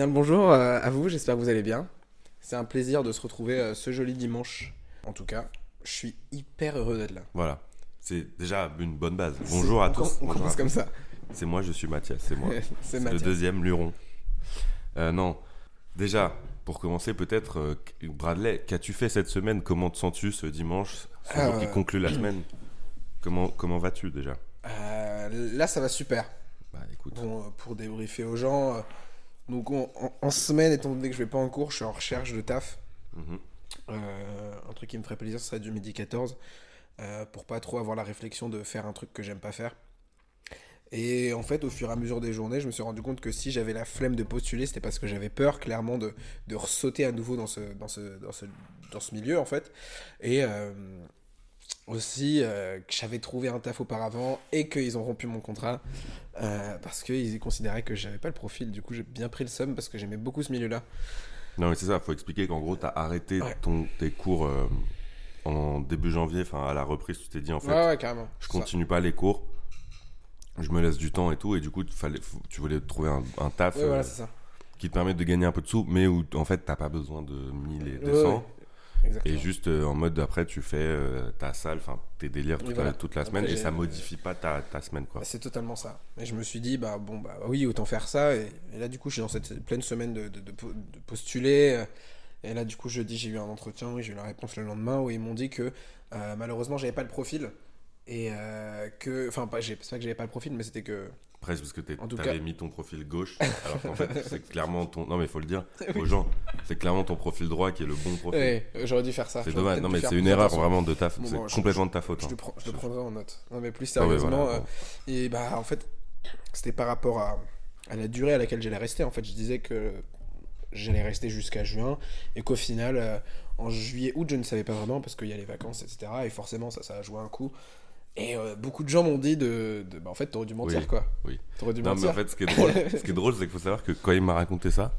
Bien le bonjour euh, à vous, j'espère que vous allez bien. C'est un plaisir de se retrouver euh, ce joli dimanche. En tout cas, je suis hyper heureux d'être là. Voilà. C'est déjà une bonne base. Bonjour à On tous. On Bonjour commence à comme tous. ça. C'est moi, je suis Mathias, c'est moi. C'est le deuxième luron. Euh, non, déjà, pour commencer peut-être, euh, Bradley, qu'as-tu fait cette semaine? Comment te sens-tu ce dimanche? Ce jour qui conclut la semaine Comment, comment vas-tu déjà? Là, ça va super. Bah écoute, Bon, pour débriefer aux gens, donc on- en, en semaine, étant donné que je vais pas en cours, je suis en recherche de taf. mhm, Euh, un truc qui me ferait plaisir, ce serait du midi 14. euh, pour pas trop avoir la réflexion de faire un truc que j'aime pas faire. Et en fait, au fur et à mesure des journées, je me suis rendu compte que si j'avais la flemme de postuler, c'était parce que j'avais peur, clairement, de, de ressauter à nouveau dans ce, dans ce, dans ce, dans ce milieu, en fait. Et euh, aussi euh, que j'avais trouvé un taf auparavant et qu'ils ont rompu mon contrat euh, parce qu'ils considéraient que j'avais pas le profil. Du coup, j'ai bien pris le somme parce que j'aimais beaucoup ce milieu-là. Non mais c'est ça, faut expliquer qu'en gros, t'as arrêté Ouais. ton, tes cours euh, en début janvier, enfin à la reprise, tu t'es dit en fait, ouais, ouais, carrément. je ça. continue pas les cours, je me laisse du temps et tout, et du coup, fallait, tu voulais trouver un, un taf euh, voilà, c'est ça. qui te permet de gagner un peu de sous, mais où en fait t'as pas besoin de 1000 et Ouais, 200. Exactement. Et juste euh, en mode après tu fais euh, ta salle, enfin tes délires toute, voilà. la, toute la Après, semaine et ça modifie pas ta, ta semaine quoi. C'est totalement ça. Et je me suis dit, bah bon, bah oui, autant faire ça. Et, et là, du coup, je suis dans cette pleine semaine de, de- de po- de postuler. Et là, du coup, jeudi, j'ai eu un entretien, oui, j'ai eu la réponse le lendemain où ils m'ont dit que euh, malheureusement, j'avais pas le profil. Et euh, que. Enfin, pas, j'ai- c'est pas que j'avais pas le profil, mais c'était que. Presque parce que t'es- En tout t'avais cas- mis ton profil gauche, alors qu'en fait c'est clairement ton. Non mais faut le dire aux gens, c'est clairement ton profil droit qui est le bon profil. Euh, j'aurais dû faire ça. c'est dommage, non mais c'est une erreur attention. vraiment de ta, Bon, c'est bon, je- complètement de ta faute. Je hein. le, prends- je prendrai en note. Non, mais plus sérieusement. voilà, euh, et bah, en fait, c'était par rapport à, à la durée à laquelle j'allais rester. En fait, je disais que j'allais rester jusqu'à juin et qu'au final, euh, en juillet, août, je ne savais pas vraiment parce qu'il y a les vacances, etc. Et forcément, ça, ça a joué un coup. Et euh, beaucoup de gens m'ont dit de, de- bah, en fait, t'aurais dû mentir, Oui, quoi. oui. T'aurais dû Non, mais mentir. en fait, ce qui est drôle, ce qui est drôle, c'est qu'il faut savoir que quand il m'a raconté ça,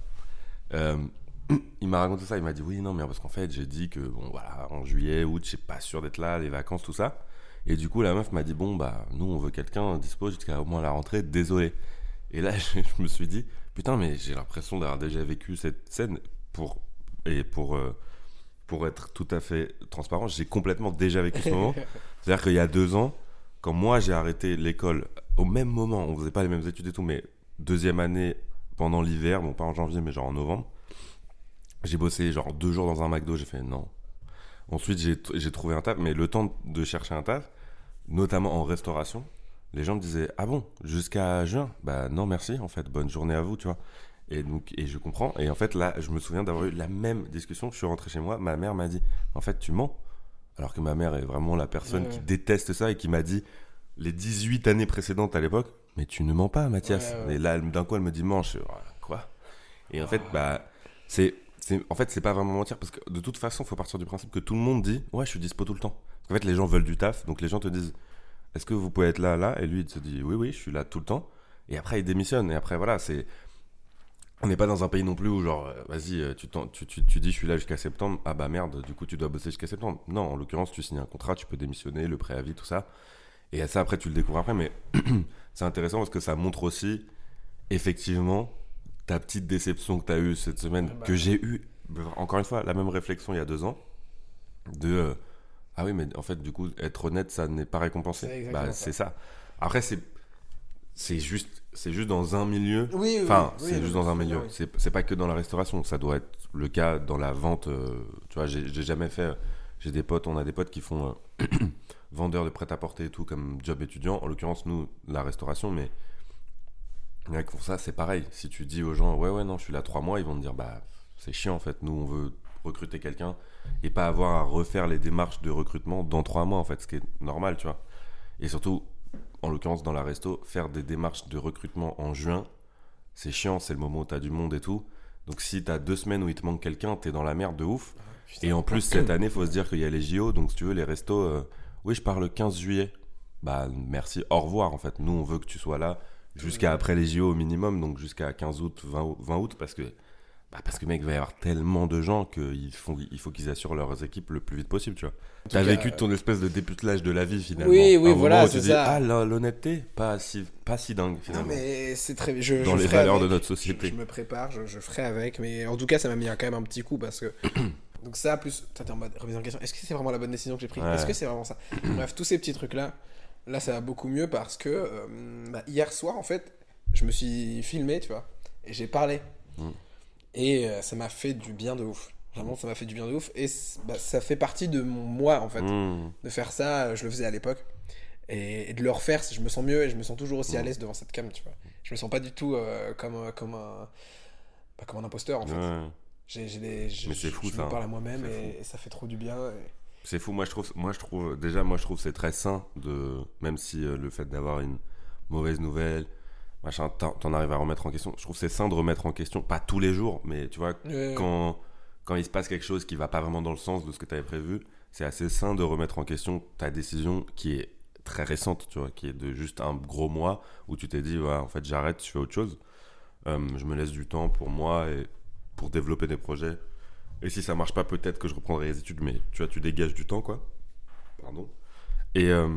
euh, il m'a raconté ça, il m'a dit oui, non, mais parce qu'en fait, j'ai dit que bon, voilà, en juillet, août, je suis pas sûr d'être là, les vacances, tout ça. Et du coup, la meuf m'a dit bon, bah, nous, on veut quelqu'un dispo jusqu'à au moins la rentrée, désolé. Et là, je, je me suis dit putain, mais j'ai l'impression d'avoir déjà vécu cette scène pour et pour euh, pour être tout à fait transparent, j'ai complètement déjà vécu ce moment. C'est-à-dire qu'il y a deux ans, quand moi j'ai arrêté l'école, au même moment, on faisait pas les mêmes études et tout, mais deuxième année pendant l'hiver, bon pas en janvier, mais genre en novembre, j'ai bossé genre deux jours dans un McDo, j'ai fait non. Ensuite j'ai j'ai trouvé un taf, mais le temps de chercher un taf, notamment en restauration, les gens me disaient ah bon jusqu'à juin, bah non merci en fait, bonne journée à vous, tu vois. Et donc et je comprends. Et en fait là, je me souviens d'avoir eu la même discussion. Je suis rentré chez moi, ma mère m'a dit en fait tu mens. Alors que ma mère est vraiment la personne Ouais, qui déteste ça et qui m'a dit les 18 années précédentes à l'époque, mais tu ne mens pas, Mathias. Ouais, ouais. Et là, d'un coup, elle me dit fais, Ah, quoi? Et en fait, bah, c'est, en fait, c'est pas vraiment mentir parce que de toute façon, faut partir du principe que tout le monde dit, ouais, je suis dispo tout le temps. Parce qu'en fait, les gens veulent du taf, donc les gens te disent, est-ce que vous pouvez être là, là? Et lui, il se dit, oui, oui, je suis là tout le temps. Et après, il démissionne. Et après, voilà, c'est. On n'est pas dans un pays non plus où, genre, euh, vas-y, euh, tu, tu, tu, tu dis, je suis là jusqu'à septembre. Ah bah merde, du coup, tu dois bosser jusqu'à septembre. Non, en l'occurrence, tu signes un contrat, tu peux démissionner, le préavis, tout ça. Et ça, après, tu le découvres après. Mais c'est intéressant parce que ça montre aussi, effectivement, ta petite déception que tu as eue cette semaine, Ah bah. que j'ai eue, encore une fois, la même réflexion il y a deux ans, de euh, ah oui, mais en fait, du coup, être honnête, ça n'est pas récompensé. Bah, c'est ça. Après, c'est c'est juste, c'est juste dans un milieu. Oui, oui, Enfin, oui, c'est oui, juste dans un milieu. C'est c'est pas que dans la restauration. Ça doit être le cas dans la vente. euh, tu vois, j'ai jamais fait. J'ai des potes, on a des potes qui font euh, vendeurs de prêt-à-porter et tout comme job étudiant. En l'occurrence, nous, la restauration, mais qui font ça, c'est pareil. Si tu dis aux gens, ouais, ouais, non, je suis là trois mois, ils vont te dire, bah, c'est chiant en fait. Nous, on veut recruter quelqu'un et pas avoir à refaire les démarches de recrutement dans trois mois en fait, ce qui est normal, tu vois. Et surtout, en l'occurrence, dans la resto, faire des démarches de recrutement en juin, c'est chiant, c'est le moment où t'as du monde et tout. Donc si t'as deux semaines où il te manque quelqu'un, t'es dans la merde de ouf. Putain. Et en plus, cette année, faut se dire qu'il y a les JO, donc si tu veux, les restos, euh, oui, je pars le 15 juillet. Bah, merci, au revoir, en fait. Nous, on veut que tu sois là jusqu'à après les JO au minimum, donc jusqu'à 15 août, 20, août- 20 août, parce que Bah, parce que mec, il va y avoir tellement de gens qu'il faut, il faut qu'ils assurent leurs équipes le plus vite possible, tu vois. T'as vécu euh, ton espèce de députelage de la vie finalement. Oui, oui, voilà, c'est ça. Ah, l'honnêteté, pas si, pas si dingue Non, finalement. mais c'est très. Je, Dans je les valeurs avec. de notre société. je me prépare, je, je ferai avec, mais en tout cas, ça m'a mis quand même un petit coup parce que. Donc, ça, plus. T'es en mode remise en question. Est-ce que c'est vraiment la bonne décision que j'ai prise? Ouais. Est-ce que c'est vraiment ça? Bref, tous ces petits trucs-là, là, ça va beaucoup mieux parce que euh, bah, hier soir, en fait, je me suis filmé, tu vois, et j'ai parlé. Mm. Et euh, ça m'a fait du bien de ouf. Vraiment, ça m'a fait du bien de ouf. Et bah, ça fait partie de mon moi, en fait Mmh. de faire ça, euh, je le faisais à l'époque. Et, et de le refaire, je me sens mieux et je me sens toujours aussi à Mm. l'aise devant cette cam, tu vois. Je me sens pas du tout euh, comme, comme, un, bah, comme un imposteur, en fait. Ouais. J'ai, j'ai des, je, Mais c'est je- fou, je ça, me parle hein. à moi-même et, et ça fait trop du bien. et- C'est fou, moi je trouve, moi je trouve, déjà moi je trouve c'est très sain de, même si euh, le fait d'avoir une mauvaise nouvelle, machin, t'en arrives à remettre en question. Je trouve c'est sain de remettre en question, pas tous les jours, mais tu vois Ouais, quand quand il se passe quelque chose qui va pas vraiment dans le sens de ce que tu avais prévu, c'est assez sain de remettre en question ta décision qui est très récente, tu vois, qui est de juste un gros mois où tu t'es dit, ouais, en fait j'arrête, je fais autre chose, Euh, je me laisse du temps pour moi et pour développer des projets. Et si ça marche pas, peut-être que je reprendrai les études, mais tu vois, tu dégages du temps, quoi. Pardon. Et, euh,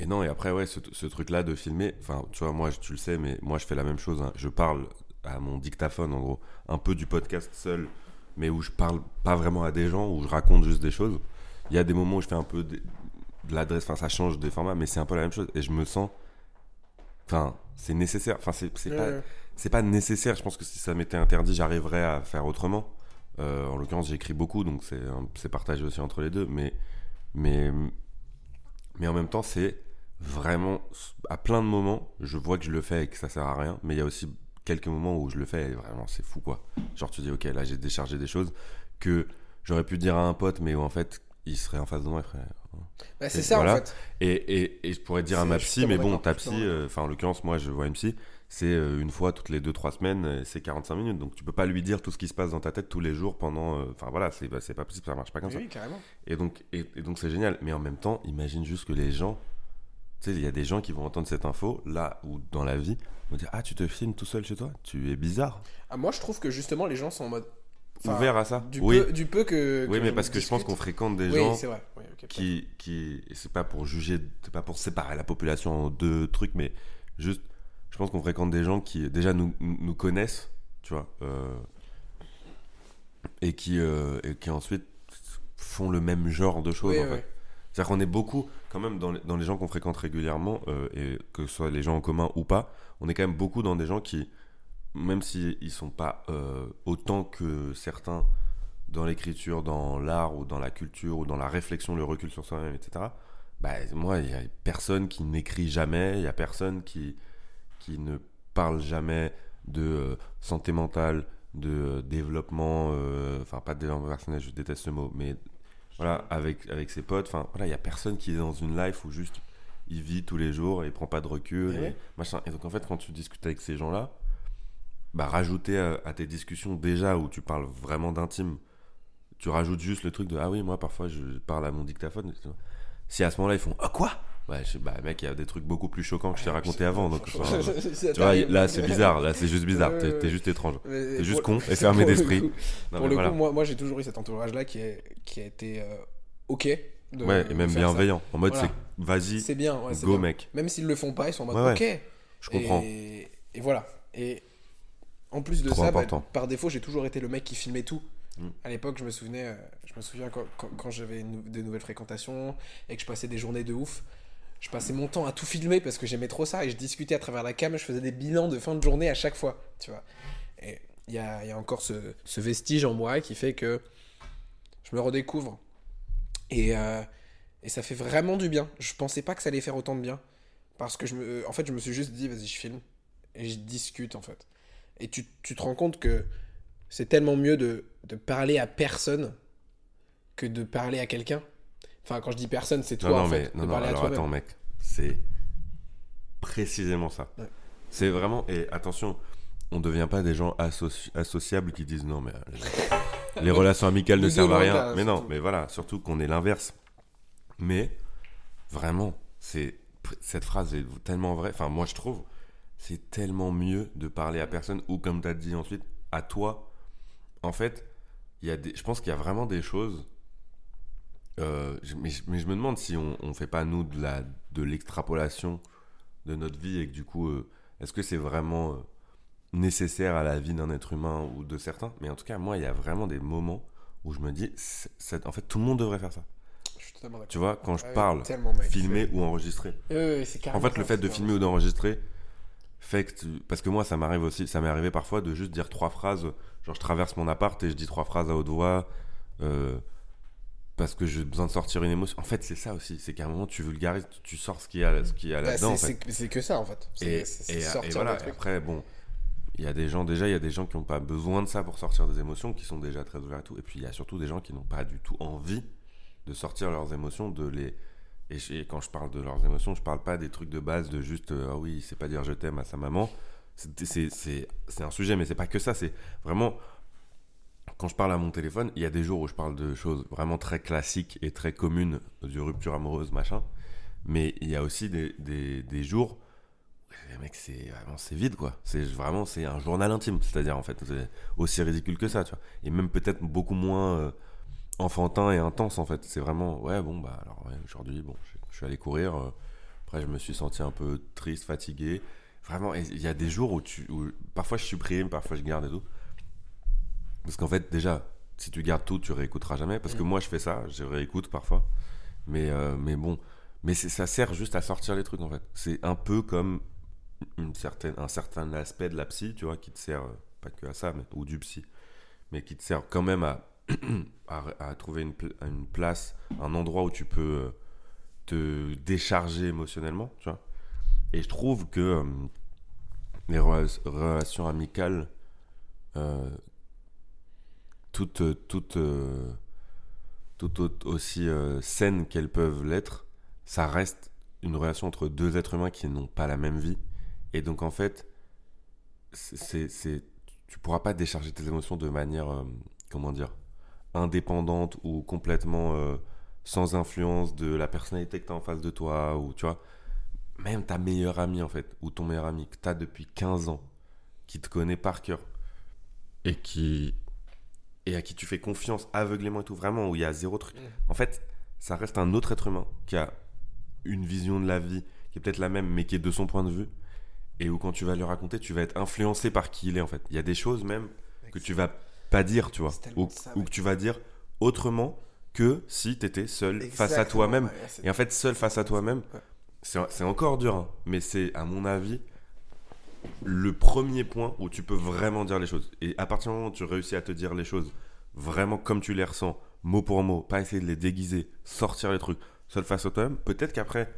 et non, et après, ouais, ce, ce truc-là de filmer, enfin, tu vois, moi, tu le sais, mais moi, je fais la même chose. hein. Je parle à mon dictaphone, en gros, un peu du podcast seul, mais où je parle pas vraiment à des gens, où je raconte juste des choses. Il y a des moments où je fais un peu de, de l'adresse, enfin, ça change des formats, mais c'est un peu la même chose. Et je me sens. Enfin, c'est nécessaire. Enfin, c'est ouais, pas, c'est pas nécessaire. Je pense que si ça m'était interdit, j'arriverais à faire autrement. Euh, en l'occurrence, j'écris beaucoup, donc c'est partagé aussi entre les deux. Mais, mais, mais en même temps, c'est vraiment à plein de moments, je vois que je le fais et que ça sert à rien. Mais il y a aussi quelques moments où je le fais et vraiment c'est fou quoi. Genre tu dis ok là j'ai déchargé des choses que j'aurais pu dire à un pote, mais où en fait il serait en face de moi, ferait, Bah, c'est Et ça, voilà. en fait. et, et, et je pourrais dire à C'est- ma psy, mais bon, ta psy, euh, enfin en l'occurrence, moi je vois une psy, c'est euh, une fois toutes les 2-3 semaines, c'est 45 minutes. Donc tu peux pas lui dire tout ce qui se passe dans ta tête tous les jours pendant. euh, Enfin voilà, c'est bah, c'est pas possible, ça marche pas comme ça. oui, carrément. Et donc et, et donc c'est génial. Mais en même temps, imagine juste que les gens. Tu sais, il y a des gens qui vont entendre cette info, là ou dans la vie, vont dire Ah, tu te filmes tout seul chez toi? Tu es bizarre. Ah, moi, je trouve que justement, les gens sont en mode. enfin, Ouvert à ça Du, Oui, peu, du peu que. oui mais parce que je pense qu'on fréquente des Oui, gens c'est vrai. Oui, qui, qui c'est pas pour juger, c'est pas pour séparer la population en deux trucs, mais juste, je pense qu'on fréquente des gens qui déjà nous, nous connaissent, tu vois, euh, et qui euh, et qui ensuite font le même genre de choses en fait. C'est-à-dire qu'on est beaucoup, quand même, dans les, dans les gens qu'on fréquente régulièrement, euh, et que ce soit les gens en commun ou pas, on est quand même beaucoup dans des gens qui, même s'ils ne sont pas euh, autant que certains dans l'écriture, dans l'art ou dans la culture ou dans la réflexion, le recul sur soi-même, etc. Bah, moi, il n'y a personne qui n'écrit jamais, il n'y a personne qui, qui ne parle jamais de euh, santé mentale, de développement, enfin pas de développement personnel, je déteste ce mot, mais voilà, avec, avec ses potes, enfin voilà, il n'y a personne qui est dans une life où juste il vit tous les jours et il prend pas de recul Et et, machin. Et donc en fait, quand tu discutes avec ces gens-là, bah rajouter à, à tes discussions déjà où tu parles vraiment d'intime, tu rajoutes juste le truc de ah oui, moi parfois je parle à mon dictaphone. Si à ce moment-là ils font ah quoi? Ouais, je bah mec, il y a des trucs beaucoup plus choquants que je t'ai raconté avant, donc enfin, tu vois, là c'est bizarre, là c'est juste bizarre, t'es juste étrange. T'es juste con et fermé d'esprit. Non, Pour le voilà. coup, moi, moi j'ai toujours eu cet entourage-là qui, est, qui a été euh, OK. de- Ouais, et même ça. bienveillant. En mode, Voilà. c'est vas-y, C'est bien, ouais, go bien. mec. Même s'ils le font pas, ils sont en mode Ouais, OK. Je comprends. Et, et voilà. Et en plus de Trop ça, bah, par défaut, j'ai toujours été le mec qui filmait tout. Mm. À l'époque, je me souvenais, euh, je me souviens quand, quand- quand j'avais une- de nouvelles fréquentations et que je passais des journées de ouf, je passais mon temps à tout filmer parce que j'aimais trop ça et je discutais à travers la cam, je faisais des bilans de fin de journée à chaque fois, tu vois. Et il y a, encore ce, vestige en moi qui fait que je me redécouvre. Et, euh, et ça fait vraiment du bien. Je pensais pas que ça allait faire autant de bien. Parce que je me, en fait, je me suis juste dit, vas-y, je filme. Et je discute, en fait. Et tu, te rends compte que c'est tellement mieux de parler à personne que de parler à quelqu'un. Enfin, quand je dis personne, c'est toi, Non, non, en mais fait. non, de non, parler alors attends, mec, c'est précisément ça. Ouais. C'est vraiment, et attention, on devient pas des gens associ- associables qui disent non, mais euh, les relations amicales ne servent à rien. Mais non, mais voilà, surtout qu'on est l'inverse. Mais vraiment, c'est cette phrase est tellement vraie. Enfin, moi, je trouve, c'est tellement mieux de parler à personne ou, comme tu as dit ensuite, à toi. En fait, il y a des, je pense qu'il y a vraiment des choses. Euh, mais, je- mais je me demande si on, on fait pas nous de la de l'extrapolation de notre vie et que du coup, euh, est-ce que c'est vraiment euh, nécessaire à la vie d'un être humain ou de certains? Mais en tout cas, moi, il y a vraiment des moments où je me dis, c'est- c'est- en fait, tout le monde devrait faire ça. Je suis totalement. Tu vois, quand je Ah parle, filmer ou enregistrer. C'est En fait, le fait de filmer ou d'enregistrer fait que tu- parce que moi ça m'arrive aussi ça m'est arrivé parfois de juste dire trois phrases genre je traverse mon appart et je dis trois phrases à haute voix euh, parce que j'ai besoin de sortir une émotion en fait c'est ça aussi c'est qu'à un moment tu vulgarises tu- sors ce qu'il y a ce qu'il y a Bah, là-dedans en c'est- fait. c'est c'est que ça en fait. et, C'est c'est et- sortir et voilà le et truc. après bon il y a des gens déjà il y a des gens qui n'ont pas besoin de ça pour sortir des émotions qui sont déjà très ouverts et tout et puis il y a surtout des gens qui n'ont pas du tout envie de sortir leurs émotions de les et quand je parle de leurs émotions, je parle pas des trucs de base de juste ah oui, sait pas dire je t'aime à sa maman. C'est- C'est c'est- c'est un sujet, mais c'est pas que ça. C'est vraiment quand je parle à mon téléphone, il y a des jours où je parle de choses vraiment très classiques et très communes, du rupture amoureuse, machin. Mais il y a aussi des, des, jours où, mec, c'est vraiment c'est vide quoi. C'est vraiment c'est un journal intime, c'est-à-dire en fait, c'est aussi ridicule que ça, tu vois. Et même peut-être beaucoup moins. euh, enfantin et intense en fait. C'est vraiment, ouais, bon, bah alors aujourd'hui, bon, je, suis allé courir. euh, après, je me suis senti un peu triste, fatigué. Vraiment, il y a des jours où, tu, où parfois je supprime, parfois je garde et tout. Parce qu'en fait, déjà, si tu gardes tout, tu réécouteras jamais. Parce que Mm. moi, je fais ça, je réécoute parfois. Mais, euh, mais bon, mais ça sert juste à sortir les trucs en fait. C'est un peu comme une certaine, un certain aspect de la psy, tu vois, qui te sert, euh, pas que à ça, mais, ou du psy, mais qui te sert quand même à, à, à trouver une, pl- une place, un endroit où tu peux euh, te décharger émotionnellement, tu vois. Et je trouve que euh, les rela- relations amicales, euh, toutes, euh, euh, aussi euh, saines qu'elles peuvent l'être, ça reste une relation entre deux êtres humains qui n'ont pas la même vie. Et donc en fait, c'est, c'est, tu pourras pas décharger tes émotions de manière, euh, comment dire, indépendante ou complètement sans influence de la personnalité que tu as en face de toi, ou tu vois, même ta meilleure amie en fait, ou ton meilleur ami que tu as depuis 15 ans, qui te connaît par cœur, et qui et à qui tu fais confiance aveuglément et tout, vraiment, où il y a zéro truc. Mm. En fait, ça reste un autre être humain qui a une vision de la vie qui est peut-être la même, mais qui est de son point de vue, et où quand tu vas le raconter, tu vas être influencé par qui il est en fait. Il y a des choses même que tu vas pas dire, tu vois, ou, ça, ou mec. que tu vas dire autrement que si tu étais seul face à toi-même. ouais, Et en fait, seul face à toi-même, Ouais. c'est encore dur, hein, mais c'est, à mon avis, le premier point où tu peux vraiment dire les choses. Et à partir du moment où tu réussis à te dire les choses vraiment comme tu les ressens, mot pour mot, pas essayer de les déguiser, sortir les trucs, seul face à toi-même, peut-être qu'après,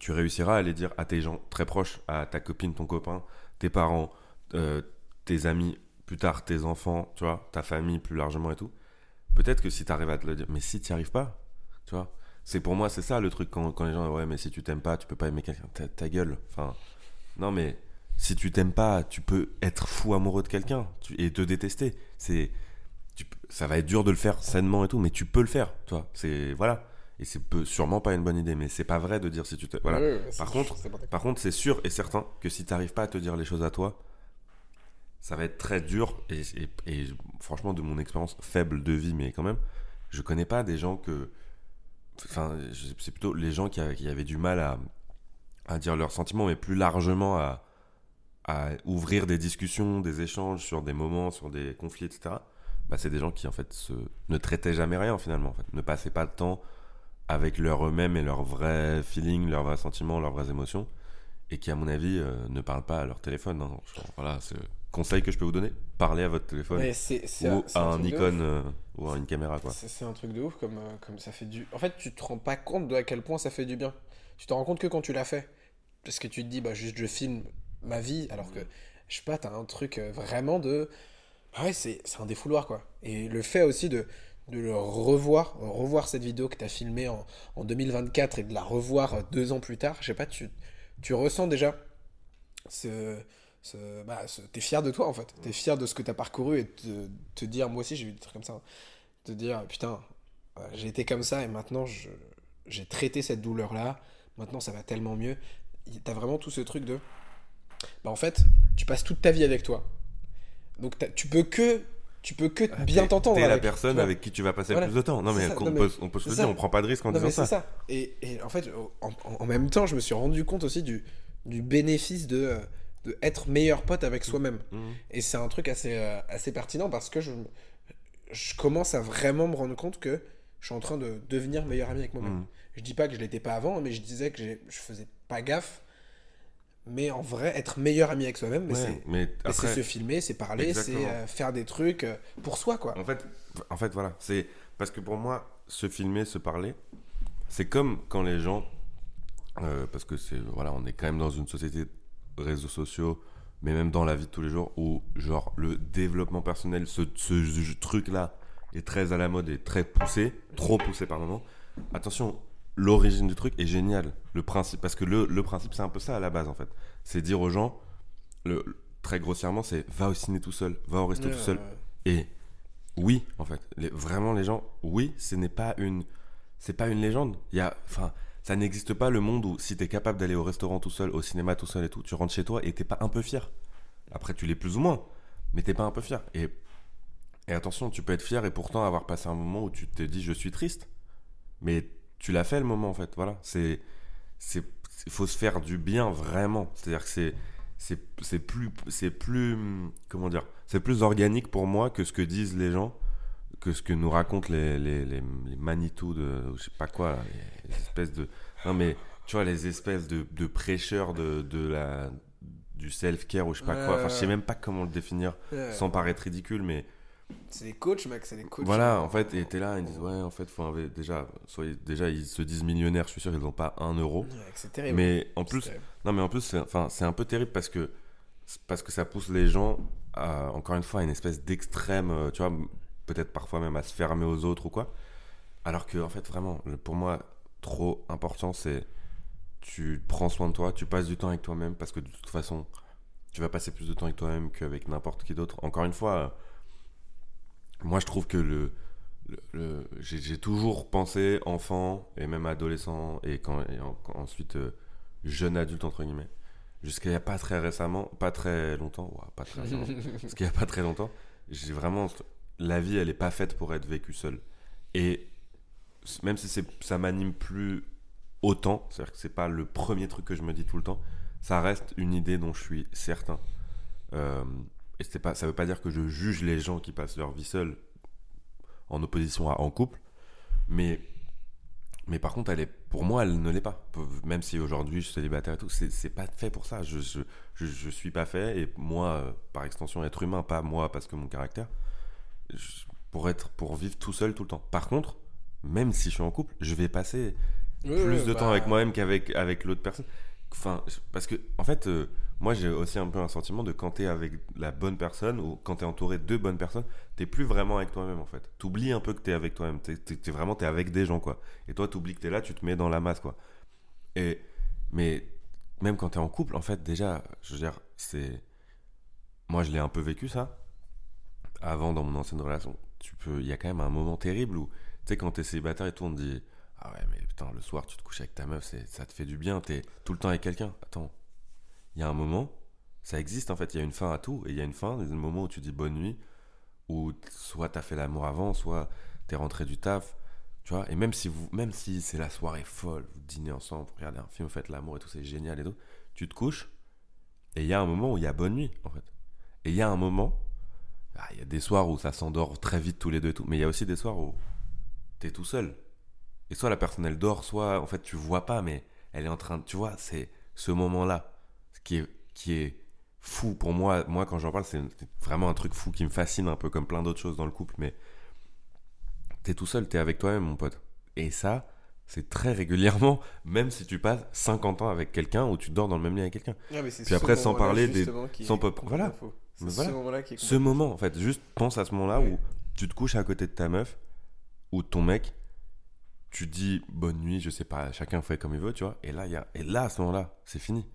tu réussiras à les dire à tes gens très proches, à ta copine, ton copain, tes parents, euh, tes amis, plus tard tes enfants, tu vois, ta famille plus largement et tout. Peut-être que si tu arrives à te le dire, mais si tu n'y arrives pas, c'est pour moi, c'est ça le truc quand, les gens, ouais, mais si tu t'aimes pas, tu peux pas aimer quelqu'un, ta, ta gueule. Enfin, non, mais si tu t'aimes pas, tu peux être fou amoureux de quelqu'un et te détester. C'est, ça va être dur de le faire sainement et tout, mais tu peux le faire, toi. C'est, voilà. Et c'est sûrement pas une bonne idée, mais c'est pas vrai de dire si tu te, voilà. Par contre. Par contre, c'est sûr et certain que si tu n'arrives pas à te dire les choses à toi, ça va être très dur. Et, et- et franchement, de mon expérience faible de vie, mais quand même, je connais pas des gens que. Enfin, c'est plutôt les gens qui, qui avaient du mal à, à dire leurs sentiments, mais plus largement à, à ouvrir des discussions, des échanges sur des moments, sur des conflits, etc. Bah, c'est des gens qui, en fait, se, ne traitaient jamais rien, finalement. En fait. Ne passaient pas de temps avec leur eux-mêmes et leurs vrais feelings, leurs vrais sentiments, leurs vraies émotions, et qui, à mon avis, euh, ne parlent pas à leur téléphone. hein. Genre, voilà, c'est le conseil que je peux vous donner. Parlez à votre téléphone ou à un Nikon ouf. euh, ou à une caméra, quoi. C'est un truc de ouf comme, euh, comme ça fait du. En fait, tu te rends pas compte de à quel point ça fait du bien. Tu te rends compte que quand tu l'as fait. Parce que tu te dis, bah juste je filme ma vie, alors que, je sais pas, t'as un truc euh, vraiment de. Ah ouais, c'est un défouloir quoi. Et le fait aussi de, de le revoir, revoir cette vidéo que t'as filmée en, en 2024 et de la revoir euh, deux ans plus tard, je sais pas, tu, tu ressens déjà ce. ce- bah, ce- t'es fier de toi en fait. T'es fier de ce que t'as parcouru et te, te dire, moi aussi j'ai eu des trucs comme ça. hein. Te dire, putain, euh, j'ai été comme ça et maintenant je- j'ai traité cette douleur là. Maintenant ça va tellement mieux. T'as vraiment tout ce truc de. Bah en fait, tu passes toute ta vie avec toi. Donc tu peux que tu peux que bien T'es- t'entendre. T'es la avec, personne avec qui tu vas passer Voilà. le plus de temps. Non, mais ça, on, non, peut, on peut se le dire, on prend pas de risque en Non, disant mais c'est ça. ça. Et, et en fait, en, même temps, je me suis rendu compte aussi du, du bénéfice de, de être meilleur pote avec soi-même. Mhm. Et c'est un truc assez, euh, assez pertinent parce que je, je commence à vraiment me rendre compte que je suis en train de devenir meilleur ami avec moi-même. Mhm. Je dis pas que je l'étais pas avant, mais je disais que je faisais pas gaffe. Mais en vrai, être meilleur ami avec soi-même, mais Ouais, c'est- se filmer, c'est parler, c'est euh, faire des trucs euh, pour soi, quoi. En fait, en fait, voilà. C'est parce que pour moi, se filmer, se parler, c'est comme quand les gens, euh, parce que c'est voilà, on est quand même dans une société de réseaux sociaux, mais même dans la vie de tous les jours, où genre le développement personnel, ce, ce truc-là est très à la mode et très poussé, trop poussé par moment. Attention, l'origine du truc est géniale. Le principe, parce que le, le principe, c'est un peu ça à la base en fait. C'est dire aux gens, le, très grossièrement, c'est va au ciné tout seul, va au resto tout seul. Et oui, en fait, les- vraiment les gens, oui, ce n'est pas une, c'est pas une légende. Il y a, enfin, ça n'existe pas le monde où si t'es capable d'aller au restaurant tout seul, au cinéma tout seul et tout, tu rentres chez toi et t'es pas un peu fier. Après, tu l'es plus ou moins, mais t'es pas un peu fier. Et, et attention, tu peux être fier et pourtant avoir passé un moment où tu te dis je suis triste, mais tu l'as fait le moment en fait. Voilà, c'est, c'est, il faut se faire du bien vraiment. C'est-à-dire que c'est c'est plus c'est plus comment dire c'est plus organique pour moi que ce que disent les gens que ce que nous racontent les les, les, les Manitou de je sais pas quoi là, les, espèces de non mais tu vois les espèces de, de prêcheurs de, de la du self care ou je sais pas quoi enfin je sais même pas comment le définir ouais. sans paraître ridicule mais C'est des coachs, mec, c'est des coachs. voilà, en fait, et t'es là, ils disent, ouais, en fait, faut déjà, soyez, déjà, ils se disent millionnaires, je suis sûr, ils n'ont pas un euro. Ouais, c'est terrible. Mais en plus, terrible. non, mais en plus, c'est, enfin, un peu terrible parce que, parce que ça pousse les gens à, encore une fois, à une espèce d'extrême, euh, tu vois, peut-être parfois même à se fermer aux autres ou quoi. Alors que, en fait, vraiment, pour moi, trop important, c'est tu prends soin de toi, tu passes du temps avec toi-même parce que de toute façon, tu vas passer plus de temps avec toi-même qu'avec n'importe qui d'autre. Encore une fois, moi, je trouve que le, le- le- j'ai, toujours pensé enfant et même adolescent et, quand, et en- quand- ensuite euh, jeune adulte entre guillemets jusqu'à il y a pas très récemment pas très longtemps pas très récemment parce qu'il y a pas très longtemps j'ai vraiment la vie elle est pas faite pour être vécue seule. Et même si c'est, ça m'anime plus autant c'est à dire que c'est pas le premier truc que je me dis tout le temps ça reste une idée dont je suis certain. Euh, et c'est pas ça veut pas dire que je juge les gens qui passent leur vie seuls en opposition à en couple mais mais par contre elle est pour moi elle ne l'est pas. Même si aujourd'hui je suis célibataire et tout c'est c'est pas fait pour ça. Je, je, je, je suis pas fait et moi euh, par extension être humain pas moi parce que mon caractère je- pour être pour vivre tout seul tout le temps. Par contre même si je suis en couple je vais passer plus de bah, temps avec moi-même qu'avec avec l'autre personne. Enfin, parce que en fait, euh, moi j'ai aussi un peu un sentiment de quand t'es avec la bonne personne ou quand t'es entouré de bonnes personnes, t'es plus vraiment avec toi-même en fait. T'oublies un peu que t'es avec toi-même. T'es, t'es- vraiment t'es avec des gens quoi. Et toi t'oublies que t'es là, tu te mets dans la masse quoi. Et mais même quand t'es en couple, en fait déjà, je veux dire, c'est moi je l'ai un peu vécu ça. Avant dans mon ancienne relation, tu peux, il y a quand même un moment terrible où tu sais quand t'es célibataire et tout, on te dit ah ouais, mais putain, le soir, tu te couches avec ta meuf, ça te fait du bien, t'es tout le temps avec quelqu'un. Attends, il y a un moment, ça existe en fait, il y a une fin à tout, et il y a une fin, il y a un moment où tu dis bonne nuit, où soit t'as fait l'amour avant, soit t'es rentré du taf, tu vois, et même si, vous, même si c'est la soirée folle, vous dînez ensemble, vous regardez un film, vous faites l'amour et tout, c'est génial et tout, tu te couches, et il y a un moment où il y a bonne nuit, en fait. Et il y a un moment, ah, il y a des soirs où ça s'endort très vite tous les deux et tout, mais il y a aussi des soirs où t'es tout seul. Et soit la personne elle dort, soit en fait tu vois pas, mais elle est en train. Tu vois, c'est ce moment-là qui est, qui est fou pour moi. Moi, quand j'en parle, c'est vraiment un truc fou qui me fascine un peu comme plein d'autres choses dans le couple, mais t'es tout seul, t'es avec toi-même, mon pote. Et ça, c'est très régulièrement, même si tu passes 50 ans avec quelqu'un ou tu dors dans le même lit avec quelqu'un. Puis après, sans parler des- sans pop- voilà. ce moment-là qui est Ce moment, en fait, juste pense à ce moment-là où tu te couches à côté de ta meuf ou de ton mec, tu dis bonne nuit, je sais pas, chacun fait comme il veut, tu vois. Et là, y a, et là à ce moment-là, c'est fini.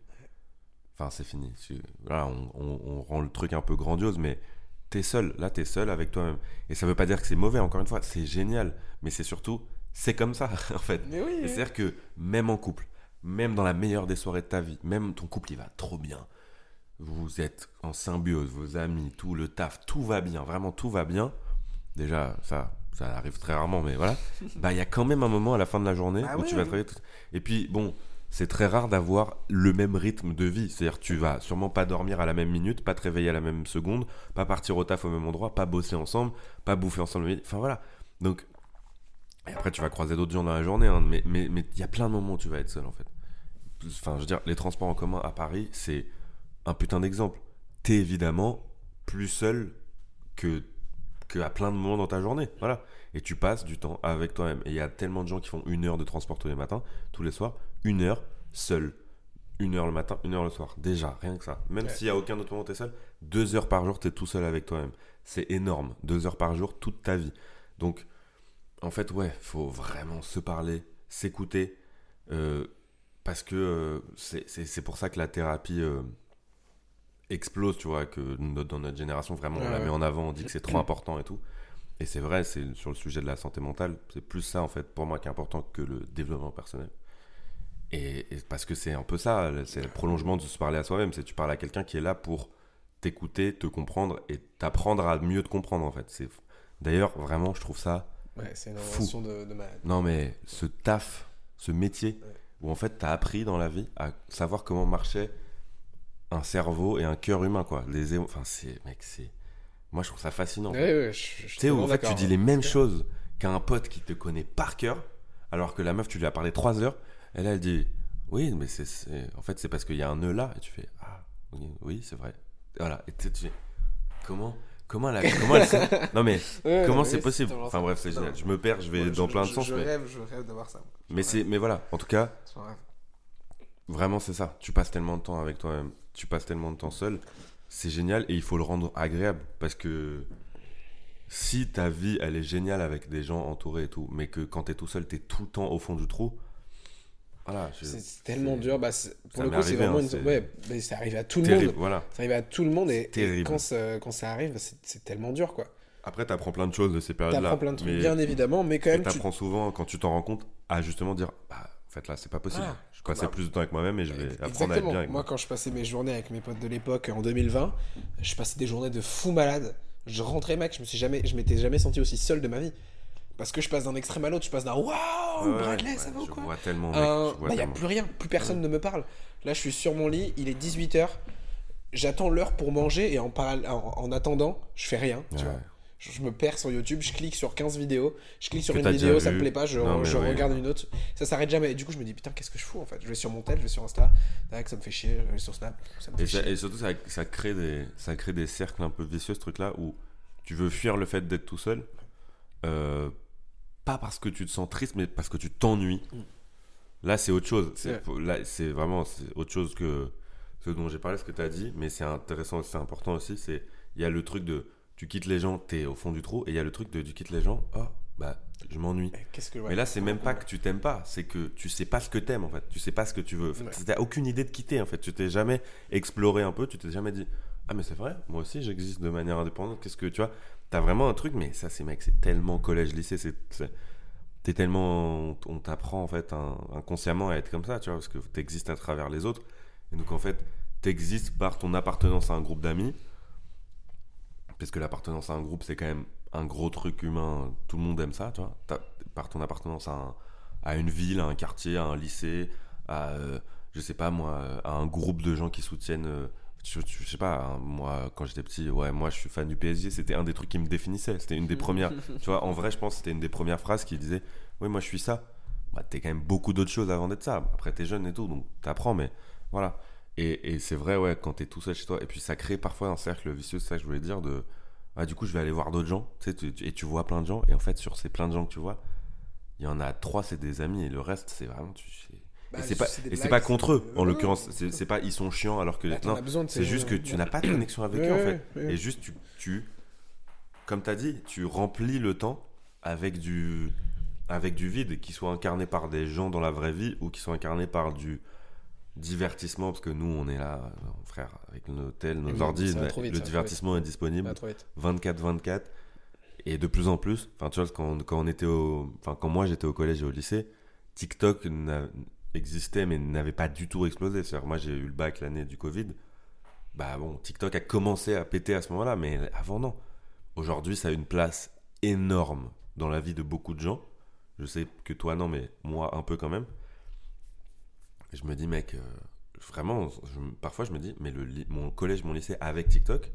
Enfin, c'est fini. Là, on, on- on rend le truc un peu grandiose, mais t'es seul. Là, t'es seul avec toi-même. Et ça veut pas dire que c'est mauvais, encore une fois, c'est génial. Mais c'est surtout, c'est comme ça, en fait. Mais oui, c'est-à-dire que même en couple, même dans la meilleure des soirées de ta vie, même ton couple il va trop bien. vous êtes en symbiose, vos amis, tout le taf, tout va bien, vraiment tout va bien. Déjà, ça, ça arrive très rarement, mais voilà. bah, il y a quand même un moment à la fin de la journée Bah où tu vas travailler. tout- Et puis, bon, c'est très rare d'avoir le même rythme de vie. C'est-à-dire, tu vas sûrement pas dormir à la même minute, pas te réveiller à la même seconde, pas partir au taf au même endroit, pas bosser ensemble, pas bouffer ensemble. Enfin, voilà. Donc, et après, tu vas croiser d'autres gens dans la journée, hein, mais il y a plein de moments où tu vas être seul, en fait. Enfin, je veux dire, les transports en commun à Paris, c'est un putain d'exemple. T'es évidemment plus seul que, que à plein de moments dans ta journée. Voilà. Et tu passes du temps avec toi-même. Et il y a tellement de gens qui font une heure de transport tous les matins, tous les soirs, une heure seul. Une heure le matin, une heure le soir. Déjà, rien que ça. Même Ouais. s'il n'y a aucun autre moment où t'es seul, deux heures par jour, t'es tout seul avec toi-même. C'est énorme. Deux heures par jour, toute ta vie. Donc, en fait, ouais, faut vraiment se parler, s'écouter. euh, parce que euh, c'est- pour ça que la thérapie euh, explose, tu vois, que notre- dans notre génération, vraiment, on la met en avant, on dit que c'est trop important et tout. Et c'est vrai, c'est sur le sujet de la santé mentale, c'est plus ça, en fait, pour moi, qui est important que le développement personnel. Et, et parce que c'est un peu ça, c'est le prolongement de se parler à soi-même, c'est tu parles à quelqu'un qui est là pour t'écouter, te comprendre et t'apprendre à mieux te comprendre, en fait. C'est D'ailleurs, vraiment, je trouve ça Ouais, c'est une Fou. de, de malade. non, mais ce taf, ce métier, Ouais. où en fait, t'as appris dans la vie à savoir comment marchait un cerveau et un cœur humain, quoi. Les Enfin, c'est. Mec, c'est. Moi, je trouve ça fascinant. Ouais, tu sais, où en fait, tu dis les mêmes choses qu'à un pote qui te connaît par cœur, alors que la meuf, tu lui as parlé trois heures, et là, elle dit Oui, mais c'est. En fait, c'est parce qu'il y a un nœud là, et tu fais Ah, oui, c'est vrai. Voilà, et tu fais Comment Comment elle, a- comment elle sait? Non, mais Ouais, comment c'est possible? Enfin, bref, c'est génial. Je me perds, je vais Ouais, dans je- plein de je- sens, Je mais. rêve, je rêve d'avoir ça. Je Mais c'est, mais voilà, en tout cas, vraiment c'est ça. Tu passes tellement de temps avec toi-même, tu passes tellement de temps seul, c'est génial et il faut le rendre agréable parce que si ta vie elle est géniale avec des gens entourés et tout, mais que quand t'es tout seul t'es tout le temps au fond du trou, voilà. je- C'est tellement dur. Bah, pour ça le coup, c'est arrivé, vraiment hein, une. c'est- Ouais, mais ça arrive à tout le terrible, monde. voilà. Ça arrive à tout le monde et, quand, ça, quand ça arrive, c'est c'est tellement dur quoi. Après t'apprends plein de choses de ces périodes-là. T'apprends plein de trucs, mais bien évidemment, mais quand même. tu- t'apprends souvent quand tu t'en rends compte à justement dire, bah en fait là c'est pas possible. Ah, je passais bah, plus de temps avec moi-même et je vais apprendre à être bien avec Moi, moi. quand je passais mes journées avec mes potes de l'époque en 2020, je passais des journées de fou malade. Je rentrais, mec, je me suis jamais, je m'étais jamais senti aussi seul de ma vie. Parce que je passe d'un extrême à l'autre, je passe d'un waouh, Ouais, Bradley, ouais, ça va ou je quoi vois tellement, mec, Un- je vois bah, y a plus rien, plus personne ne me parle. Là, je suis sur mon lit, il est 18h, j'attends l'heure pour manger et en, en, en attendant, je fais rien, tu vois. Je, je me perds sur YouTube, je clique sur 15 vidéos, je clique sur une vidéo, ça me plaît pas, je, Non, regarde une autre, ça s'arrête jamais. Et du coup, je me dis putain, qu'est-ce que je fous en fait? Je vais sur mon tel, je vais sur Insta, tac, ça me fait chier, je vais sur Snap, ça me fait Et, ça- chier. et surtout, ça, ça crée des, ça crée des cercles un peu vicieux, ce truc-là, où tu veux fuir le fait d'être tout seul. euh, pas parce que tu te sens triste, mais parce que tu t'ennuies. Mm. Là, c'est autre chose. C'est, là, c'est vraiment autre chose que ce dont j'ai parlé, ce que tu as dit. Mais c'est intéressant, c'est important aussi. C'est Il y a le truc de tu quittes les gens, t'es au fond du trou. Et il y a le truc de tu quittes les gens, oh, bah, je m'ennuie. Mais Qu'est-ce que ouais. Mais là, c'est même pas que tu t'aimes pas, c'est que tu sais pas ce que t'aimes en fait. Tu sais pas ce que tu veux. Ouais. T'as aucune idée de quitter en fait. Tu t'es jamais exploré un peu, tu t'es jamais dit Ah, mais c'est vrai, moi aussi j'existe de manière indépendante. Qu'est-ce que tu vois T'as vraiment un truc, mais ça, c'est mec, c'est tellement collège-lycée. C'est, t'es tellement. On, t'apprend en fait un- inconsciemment à être comme ça, tu vois, parce que t'existes à travers les autres. Et donc en fait, t'existes par ton appartenance à un groupe d'amis. Parce que l'appartenance à un groupe, c'est quand même un gros truc humain. Tout le monde aime ça, tu vois. Par ton appartenance à, un- à une ville, à un quartier, à un lycée, à, euh, je sais pas moi, à un groupe de gens qui soutiennent. Je, sais pas, hein, moi, quand j'étais petit, ouais, moi, je suis fan du PSG. C'était un des trucs qui me définissait. C'était une des premières. tu vois, en vrai, je pense c'était une des premières phrases qui disait Oui, moi, je suis ça. Bah, t'es quand même beaucoup d'autres choses avant d'être ça. Après, t'es jeune et tout, donc t'apprends, mais voilà. Et, et c'est vrai, ouais, quand t'es tout seul chez toi, et puis ça crée parfois un cercle vicieux, c'est ça que je voulais dire, de ah, du coup, je vais aller voir d'autres gens, tu sais, tu- et tu vois plein de gens, et en fait, sur ces plein de gens que tu vois, il y en a trois, c'est des amis, et le reste, c'est vraiment. Tu, Bah, et c'est pas, et blagues, pas contre eux, en l'occurrence, c'est pas ils sont chiants alors que. Bah, non, c'est ces juste que tu n'as pas de connexion avec eux, en fait. Et juste, tu, tu comme tu as dit, tu remplis le temps avec du, avec du vide, qui soit incarné par des gens dans la vraie vie ou qui soit incarné par du divertissement, parce que nous, on est là, euh, frère, avec nos tels, nos ordi, le divertissement est disponible Pas trop vite. 24-24 et de plus en plus. Enfin, tu vois, quand, quand on était au, enfin, quand moi j'étais au collège et au lycée, TikTok n'a- existait mais n'avait pas du tout explosé. C'est-à-dire, moi j'ai eu le bac l'année du Covid. bah bon, TikTok a commencé à péter à ce moment-là, mais avant non. Aujourd'hui, ça a une place énorme dans la vie de beaucoup de gens. Je sais que toi non, mais moi un peu quand même. Je me dis, mec, euh, vraiment, je- parfois je me dis, mais le, mon collège, mon lycée avec TikTok,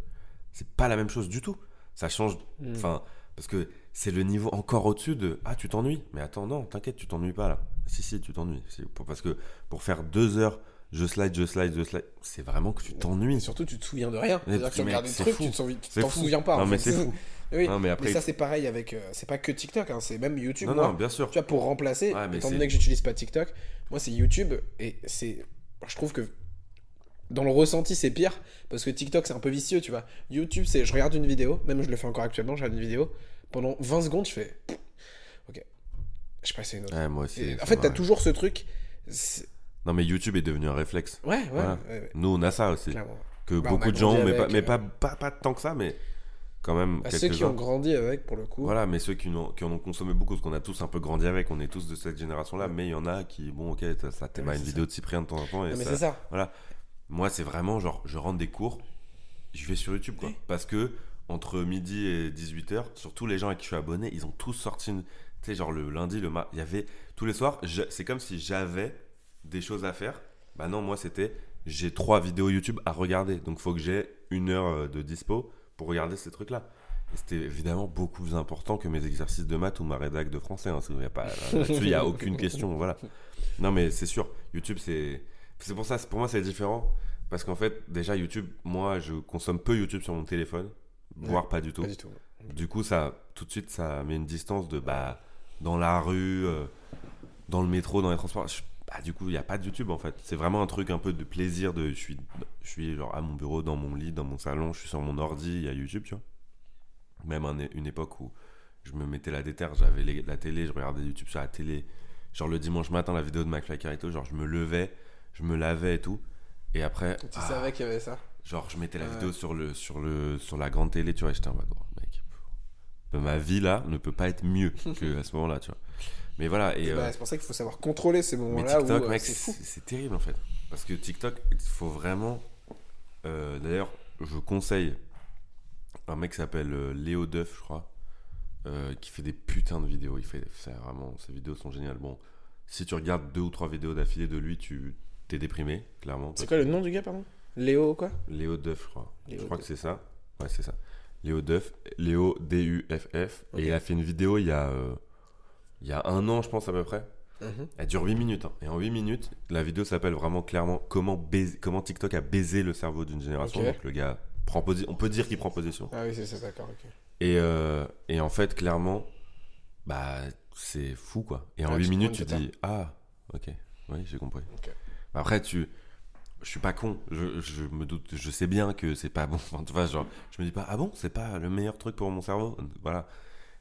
c'est pas la même chose du tout. Ça change, Mm. enfin, parce que c'est le niveau encore au-dessus de, ah, tu t'ennuies. Mais attends, non, t'inquiète, tu t'ennuies pas là. Si, si, tu t'ennuies. Parce que pour faire deux heures, je slide, je slide, je slide, c'est vraiment que tu t'ennuies. surtout, tu te souviens de rien. C'est-à-dire que tu regardes des trucs, fou. tu t'en souviens pas. Non, en mais c'est fou. Oui. Non, mais après, Mais ça, c'est pareil avec. euh, c'est pas que TikTok, hein, c'est même YouTube. non, moi. non, bien sûr. Tu vois, pour remplacer, Ouais, mais étant donné que j'utilise pas TikTok, moi c'est YouTube et c'est. Je trouve que dans le ressenti c'est pire parce que TikTok c'est un peu vicieux, tu vois. YouTube c'est je regarde une vidéo, même je le fais encore actuellement, je regarde une vidéo, pendant 20 secondes je fais. Ok. Je passe à une autre. Ouais, moi aussi. Et ça en fait, t'as toujours ce truc. Non, mais YouTube est devenu un réflexe. Ouais, ouais, Voilà. Nous, on a ça aussi. clairement. Que Bah, beaucoup de gens, mais, pas, mais euh, pas, pas, pas tant que ça, mais quand même À ceux qui ont grandi avec, pour le coup. Voilà, mais ceux qui, n'ont- qui en ont consommé beaucoup, parce qu'on a tous un peu grandi avec, on est tous de cette génération-là, mais il y en a qui, bon, ok, ça, ça Ouais, une vidéo de Cyprien de temps en temps. Et Non, mais ça- c'est ça. Moi, c'est vraiment genre, je rentre des cours, je vais sur YouTube, quoi. Parce que entre midi et 18h, surtout les gens à qui je suis abonné, ils ont tous sorti une. Tu sais, genre le lundi, le mardi, il y avait. Tous les soirs, je- c'est comme si j'avais des choses à faire. Bah non, moi, c'était. J'ai trois vidéos YouTube à regarder. Donc, faut que j'ai une heure euh, de dispo pour regarder ces trucs-là. Et c'était évidemment beaucoup plus important que mes exercices de maths ou ma rédac de français. hein. Il y a n'y a aucune question. Voilà. Non, mais c'est sûr. YouTube, c'est. C'est pour ça, pour moi, c'est différent. Parce qu'en fait, déjà, YouTube, moi, je consomme peu YouTube sur mon téléphone, voire pas du tout. Pas du tout. Du coup, ça, tout de suite, ça met une distance de bah, dans la rue, euh, dans le métro, dans les transports. Je- bah, du coup, il n'y a pas de YouTube en fait. C'est vraiment un truc un peu de plaisir. De, je, suis, je suis genre à mon bureau, dans mon lit, dans mon salon, je suis sur mon ordi, il y a YouTube, tu vois. Même un- une époque où je me mettais la déterre, j'avais la télé, je regardais YouTube sur la télé. Genre le dimanche matin, la vidéo de McFly Carito, genre je me levais, je me lavais et tout. Et après, Tu ah, savais qu'il y avait ça? Genre, je mettais la vidéo sur, le, sur, le, sur la grande télé, tu vois, et j'étais en mode, oh, mec, ma vie là ne peut pas être mieux qu'à ce moment-là, tu vois. Mais voilà, et, Et euh, bah, c'est pour ça qu'il faut savoir contrôler ces moments-là où TikTok, euh, mec, c'est fou. c'est c'est terrible en fait. Parce que TikTok, il faut vraiment. euh, D'ailleurs, je conseille un mec qui s'appelle Léo Duff, je crois, qui fait des putains de vidéos. Il fait, c'est vraiment, ses vidéos sont géniales. Bon, si tu regardes deux ou trois vidéos d'affilée de lui, tu t'es déprimé, clairement. C'est quoi le nom du gars, pardon? Léo, quoi Léo Duff, je crois. Léo je crois Duff. que c'est ça. Ouais, c'est ça. Léo Duff, Léo D-U-F-F. Et il a fait une vidéo il y a, euh, il y a un an, je pense, à peu près. Mhm. Elle dure 8 minutes. hein. Et en 8 minutes, la vidéo s'appelle vraiment clairement comment, baiser- comment TikTok a baisé le cerveau d'une génération. Donc le gars prend position. On peut dire qu'il prend position. Ah oui, c'est ça, d'accord. Et, euh, et en fait, clairement, bah, c'est fou quoi. Et en Ouais, 8 tu minutes, tu dis Ah, ok, oui, j'ai compris. Après, tu. Je suis pas con, je, je me doute, je sais bien que c'est pas bon. Enfin, tu vois, genre, je me dis pas, ah bon, c'est pas le meilleur truc pour mon cerveau, voilà.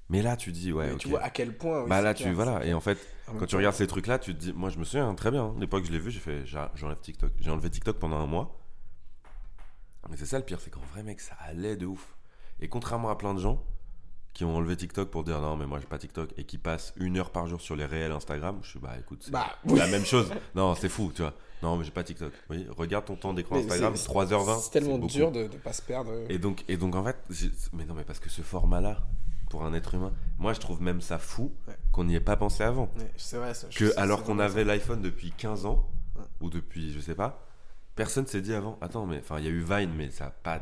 Mais là, tu dis, ouais, Mais tu vois à quel point. oui, bah là, clair, tu, voilà. Et en fait, en quand tu regardes ces trucs-là, tu te dis, moi je me souviens hein, très bien, hein, l'époque je l'ai vu, j'ai fait, j'enlève TikTok. J'ai enlevé TikTok pendant un mois. Mais c'est ça le pire, c'est qu'en vrai, mec, ça allait de ouf. Et contrairement à plein de gens qui ont enlevé TikTok pour dire non, mais moi j'ai pas TikTok et qui passent une heure par jour sur les réels Instagram, je suis bah écoute, c'est Bah, la même chose. Non, c'est fou, tu vois. Non, mais j'ai pas TikTok. Oui, regarde ton temps d'écran Instagram, c'est- 3h20. C'est tellement dur de, de pas se perdre. Et donc, et donc en fait, mais non, mais parce que ce format-là, pour un être humain, moi je trouve même ça fou Ouais. qu'on n'y ait pas pensé avant. Ouais, c'est vrai, ça. Que alors qu'on avait l'iPhone depuis 15 ans, Ouais. ou depuis, je sais pas, personne s'est dit avant, attends, mais enfin, il y a eu Vine, mais ça a pas.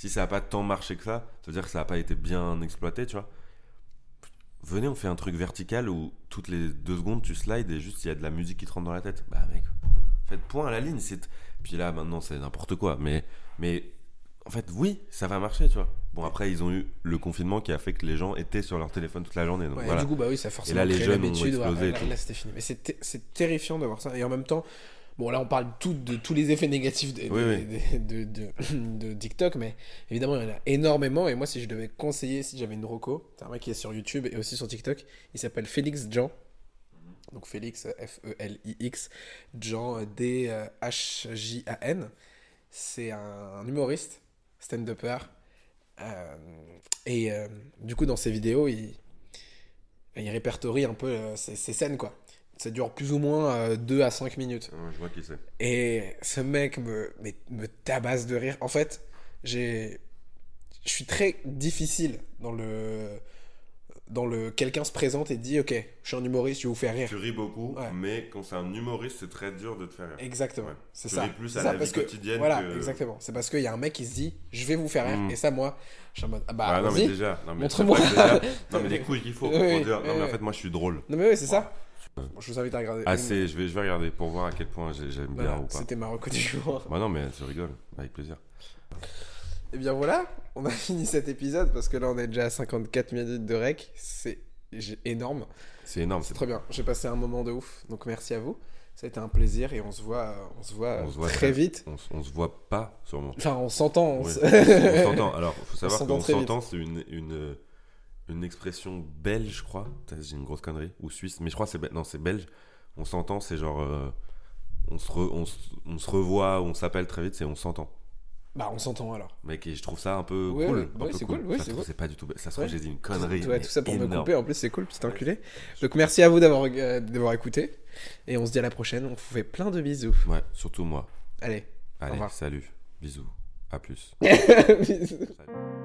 Si ça a pas tant marché que ça, ça veut dire que ça a pas été bien exploité, tu vois. Venez, on fait un truc vertical où toutes les deux secondes tu slides et juste il y a de la musique qui te rentre dans la tête. Bah mec, faites point à la ligne. C'est... Puis là maintenant c'est n'importe quoi. Mais, mais en fait oui, ça va marcher, tu vois. Bon après ils ont eu le confinement qui a fait que les gens étaient sur leur téléphone toute la journée. Donc Ouais, voilà. Du coup, bah oui, ça forcément Et là, les jeunes ont explosé ouais, et là, c'était fini. Mais c'est c'est terrifiant de voir ça. Et en même temps, bon, là, on parle tout de tous les effets négatifs de, de- Oui, de, de- de- de TikTok, mais évidemment, il y en a énormément. Et moi, si je devais conseiller, si j'avais une roco, c'est un mec qui est sur YouTube et aussi sur TikTok, il s'appelle Félix Jean. Donc Félix, F-E-L-I-X, Jean, D-H-J-A-N. C'est un humoriste, stand-upper. Euh, et euh, du coup, dans ses vidéos, il, il répertorie un peu euh, ces, ces scènes, quoi. Ça dure plus ou moins 2 à 5 minutes. Ouais, je vois qui c'est. Et ce mec me, me, me tabasse de rire. En fait, j'ai. Je suis très difficile dans le. Dans le. Quelqu'un se présente et dit Ok, je suis un humoriste, je vais vous faire rire. Tu ris beaucoup, Ouais. mais quand c'est un humoriste, c'est très dur de te faire rire. Exactement. Ouais. C'est ça. ris plus à ça, la parce vie que- quotidienne Voilà, que- exactement. C'est parce qu'il y a un mec qui se dit Je vais vous faire rire. Mm. Et ça, moi, je suis en mode Ah bah, Ah non, mais déjà, non, mais montre-moi. non, mais les couilles qu'il faut pour Oui, dire, non, mais en fait, moi, je suis drôle. Non, mais oui, c'est ça. Ouais. Je vous invite à regarder. Assez, je vais, je vais regarder pour voir à quel point j'ai- j'aime Voilà, bien ou pas. C'était ma reco du jour. Bah non, mais tu rigoles, avec plaisir. Et bien voilà, on a fini cet épisode parce que là on est déjà à 54 minutes de rec. C'est énorme. C'est énorme, C'est très bien. J'ai passé un moment de ouf. Donc merci à vous. Ça a été un plaisir et on se voit, on se voit, On se voit très très- vite. On, se voit pas, sûrement. Enfin, on s'entend. on Oui. s'entend. Alors, faut savoir qu'on s'entend, c'est une, une, une expression belge, je crois. J'ai une grosse connerie. Ou suisse, mais je crois que c'est non, c'est belge. On s'entend, c'est genre. euh, on, se re- on, se- on se revoit, on s'appelle très vite, c'est on s'entend. Bah, on s'entend alors. Mec, et je trouve ça un peu Ouais, cool. ouais, c'est cool, ouais, ça c'est c'est pas du tout. Ça se trouve, j'ai dit une connerie. Tout ça pour me couper. En plus, c'est cool, petit enculé. Donc merci à vous d'avoir euh, d'avoir écouté. Et on se dit à la prochaine. On vous fait plein de bisous. Ouais, surtout moi. Allez. Allez, revoir. salut. Bisous. À plus. bisous. Salut.